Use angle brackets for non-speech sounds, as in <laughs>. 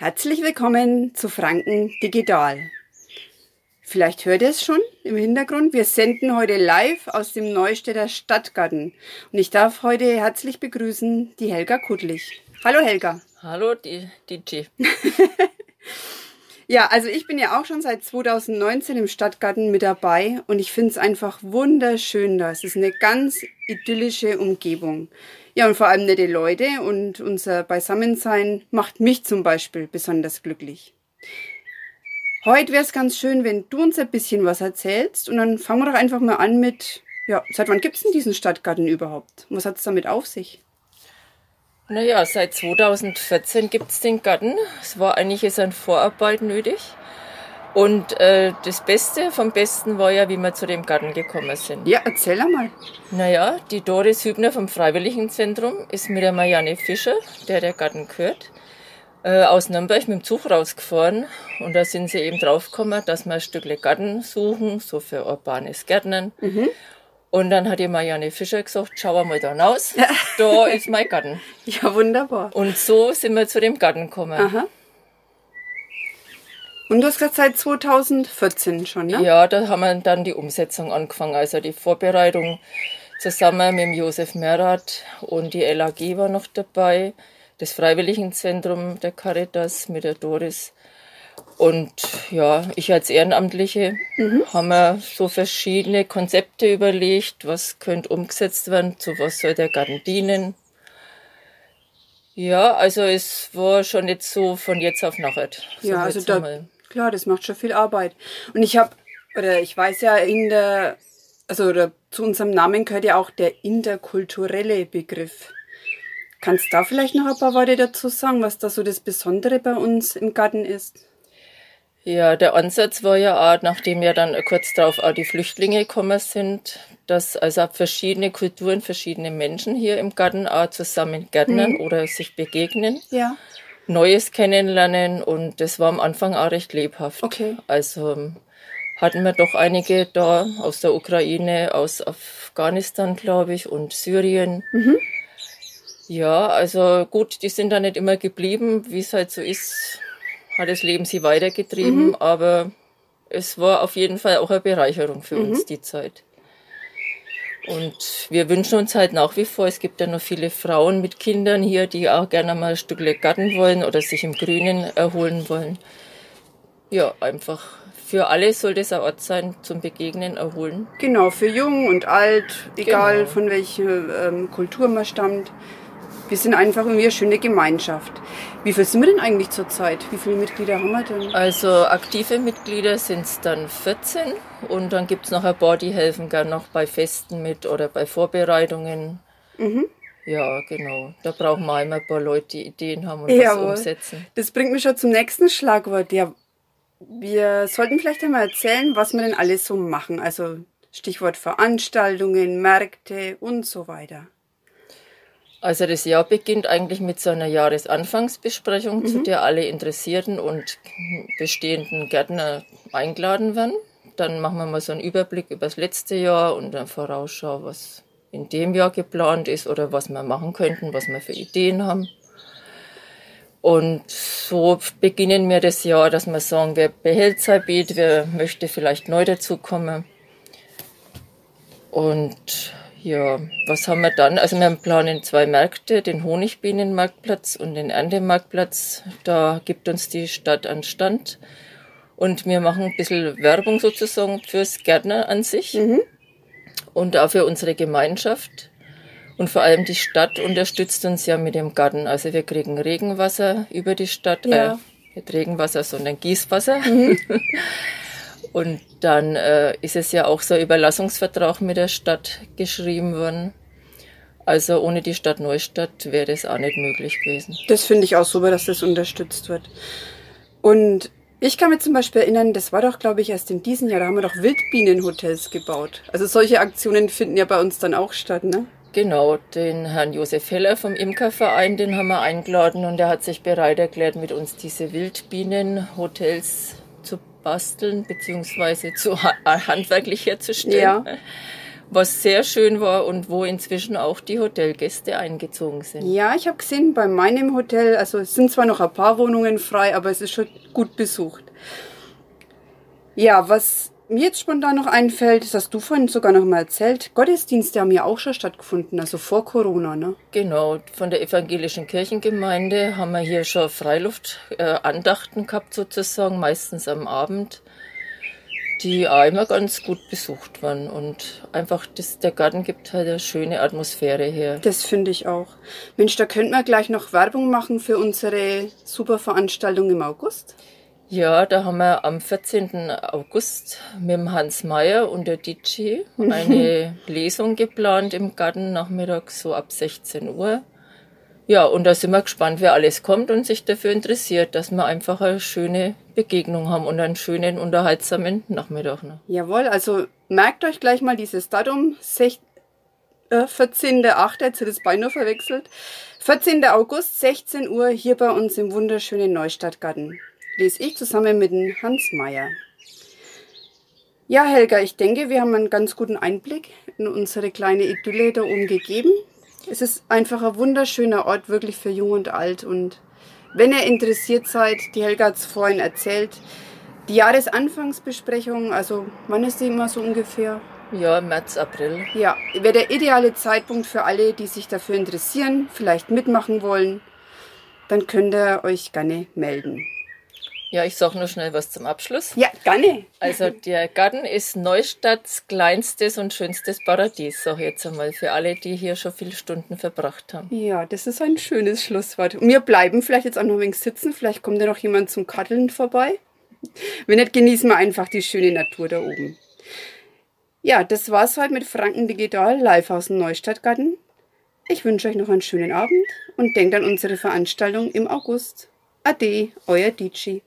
Herzlich willkommen zu Franken Digital. Vielleicht hört ihr es schon im Hintergrund. Wir senden heute live aus dem Neustädter Stadtgarten. Und ich darf heute herzlich begrüßen die Helga Kuttlich. Hallo Helga. Hallo die DJ. <laughs> ja, also ich bin ja auch schon seit 2019 im Stadtgarten mit dabei und ich finde es einfach wunderschön da. Es ist eine ganz idyllische Umgebung. Ja, und vor allem nette Leute und unser Beisammensein macht mich zum Beispiel besonders glücklich. Heute wäre es ganz schön, wenn du uns ein bisschen was erzählst und dann fangen wir doch einfach mal an mit, ja, seit wann gibt es denn diesen Stadtgarten überhaupt? Was hat es damit auf sich? Naja, seit 2014 gibt es den Garten. Es war eigentlich jetzt ein Vorarbeit nötig. Und äh, das Beste vom Besten war ja, wie wir zu dem Garten gekommen sind. Ja, erzähl einmal. Naja, die Doris Hübner vom Freiwilligenzentrum ist mit der Marianne Fischer, der der Garten gehört, äh, aus Nürnberg mit dem Zug rausgefahren. Und da sind sie eben draufgekommen, dass wir ein Stückle Garten suchen, so für urbanes Gärtnern. Mhm. Und dann hat die Marianne Fischer gesagt, schau mal da raus, da ist mein Garten. <laughs> Ja, wunderbar. Und so sind wir zu dem Garten gekommen. Aha. Und du hast gesagt, seit 2014 schon, ne? Ja, da haben wir dann die Umsetzung angefangen, also die Vorbereitung zusammen mit dem Josef Merath und die LAG war noch dabei, das Freiwilligenzentrum der Caritas mit der Doris. Und ja, ich als Ehrenamtliche mhm. haben wir so verschiedene Konzepte überlegt, was könnte umgesetzt werden, zu was soll der Garten dienen. Ja, also es war schon jetzt so von jetzt auf nachher. So ja, also da, mal. Klar, das macht schon viel Arbeit. Und ich habe, oder ich weiß ja, in der, also oder zu unserem Namen gehört ja auch der interkulturelle Begriff. Kannst du da vielleicht noch ein paar Worte dazu sagen, was da so das Besondere bei uns im Garten ist? Ja, der Ansatz war ja auch, nachdem ja dann kurz darauf auch die Flüchtlinge gekommen sind, dass also verschiedene Kulturen, verschiedene Menschen hier im Garten auch zusammen gärtnern mhm. oder sich begegnen. Ja. Neues kennenlernen und das war am Anfang auch recht lebhaft. Okay. Also hatten wir doch einige da aus der Ukraine, aus Afghanistan, glaube ich, und Syrien. Mhm. Ja, also gut, die sind da nicht immer geblieben, wie es halt so ist, hat das Leben sie weitergetrieben, mhm. aber es war auf jeden Fall auch eine Bereicherung für mhm. uns, die Zeit. Und wir wünschen uns halt nach wie vor, es gibt ja noch viele Frauen mit Kindern hier, die auch gerne mal ein Stück Garten wollen oder sich im Grünen erholen wollen. Ja, einfach für alle soll das ein Ort sein zum Begegnen, erholen. Genau, für jung und alt, egal genau. von welcher ähm, Kultur man stammt. Wir sind einfach irgendwie eine schöne Gemeinschaft. Wie viel sind wir denn eigentlich zurzeit? Wie viele Mitglieder haben wir denn? Also aktive Mitglieder sind es dann 14 und dann gibt es noch ein paar, die helfen gern noch bei Festen mit oder bei Vorbereitungen. Mhm. Ja, genau. Da brauchen wir einmal ein paar Leute, die Ideen haben und Jawohl. das umsetzen. Das bringt mich schon zum nächsten Schlagwort. Ja, wir sollten vielleicht einmal erzählen, was wir denn alles so machen. Also Stichwort Veranstaltungen, Märkte und so weiter. Also das Jahr beginnt eigentlich mit so einer Jahresanfangsbesprechung, mhm. zu der alle Interessierten und bestehenden Gärtner eingeladen werden. Dann machen wir mal so einen Überblick über das letzte Jahr und eine Vorausschau, was in dem Jahr geplant ist oder was wir machen könnten, was wir für Ideen haben. Und so beginnen wir das Jahr, dass wir sagen, wer behält sein Beet, wer möchte vielleicht neu dazukommen. Und ja, was haben wir dann? Also wir planen zwei Märkte, den Honigbienenmarktplatz und den Erntemarktplatz. Da gibt uns die Stadt einen Stand. Und wir machen ein bisschen Werbung sozusagen fürs Gärtner an sich mhm. und auch für unsere Gemeinschaft. Und vor allem die Stadt unterstützt uns ja mit dem Garten. Also wir kriegen Regenwasser über die Stadt, ja. äh, nicht Regenwasser, sondern Gießwasser. Mhm. <laughs> Und dann äh, ist es ja auch so ein Überlassungsvertrag mit der Stadt geschrieben worden. Also ohne die Stadt Neustadt wäre das auch nicht möglich gewesen. Das finde ich auch super, dass das unterstützt wird. Und ich kann mich zum Beispiel erinnern, das war doch, glaube ich, erst in diesem Jahr, da haben wir doch Wildbienenhotels gebaut. Also solche Aktionen finden ja bei uns dann auch statt, ne? Genau, den Herrn Josef Heller vom Imkerverein, den haben wir eingeladen und der hat sich bereit erklärt, mit uns diese Wildbienenhotels basteln bzw. zu handwerklich herzustellen. Ja. was sehr schön war und wo inzwischen auch die Hotelgäste eingezogen sind. Ja, ich habe gesehen, bei meinem Hotel, also es sind zwar noch ein paar Wohnungen frei, aber es ist schon gut besucht. Ja, was mir jetzt spontan noch einfällt, das hast du vorhin sogar noch mal erzählt, Gottesdienste haben ja auch schon stattgefunden, also vor Corona, ne? Genau, von der evangelischen Kirchengemeinde haben wir hier schon Freiluftandachten äh, gehabt sozusagen, meistens am Abend, die auch immer ganz gut besucht waren und einfach das, der Garten gibt halt eine schöne Atmosphäre her. Das finde ich auch. Mensch, da könnten wir gleich noch Werbung machen für unsere super Veranstaltung im August. Ja, da haben wir am 14. August mit dem Hans Meyer und der DJ <laughs> eine Lesung geplant im Garten Nachmittag so ab 16 Uhr. Ja, und da sind wir gespannt, wer alles kommt und sich dafür interessiert, dass wir einfach eine schöne Begegnung haben und einen schönen, unterhaltsamen Nachmittag. Ne? Jawohl, also merkt euch gleich mal dieses Datum, 14.8., äh, jetzt hat das beinahe verwechselt. 14. August, 16 Uhr, hier bei uns im wunderschönen Neustadtgarten lese ich zusammen mit Hans Meyer. Ja, Helga, ich denke, wir haben einen ganz guten Einblick in unsere kleine Idylle da oben gegeben. Es ist einfach ein wunderschöner Ort, wirklich für Jung und Alt. Und wenn ihr interessiert seid, die Helga hat es vorhin erzählt, die Jahresanfangsbesprechung, also wann ist die immer so ungefähr? Ja, März, April. Ja, wäre der ideale Zeitpunkt für alle, die sich dafür interessieren, vielleicht mitmachen wollen. Dann könnt ihr euch gerne melden. Ja, ich sage nur schnell was zum Abschluss. Ja, gerne. Also der Garten ist Neustadts kleinstes und schönstes Paradies, sage ich jetzt einmal, für alle, die hier schon viele Stunden verbracht haben. Ja, das ist ein schönes Schlusswort. Und wir bleiben vielleicht jetzt auch noch ein wenig sitzen, vielleicht kommt ja noch jemand zum Kaddeln vorbei. Wenn nicht, genießen wir einfach die schöne Natur da oben. Ja, das war's heute mit Franken Digital live aus dem Neustadtgarten. Ich wünsche euch noch einen schönen Abend und denkt an unsere Veranstaltung im August. Ade, euer DJ.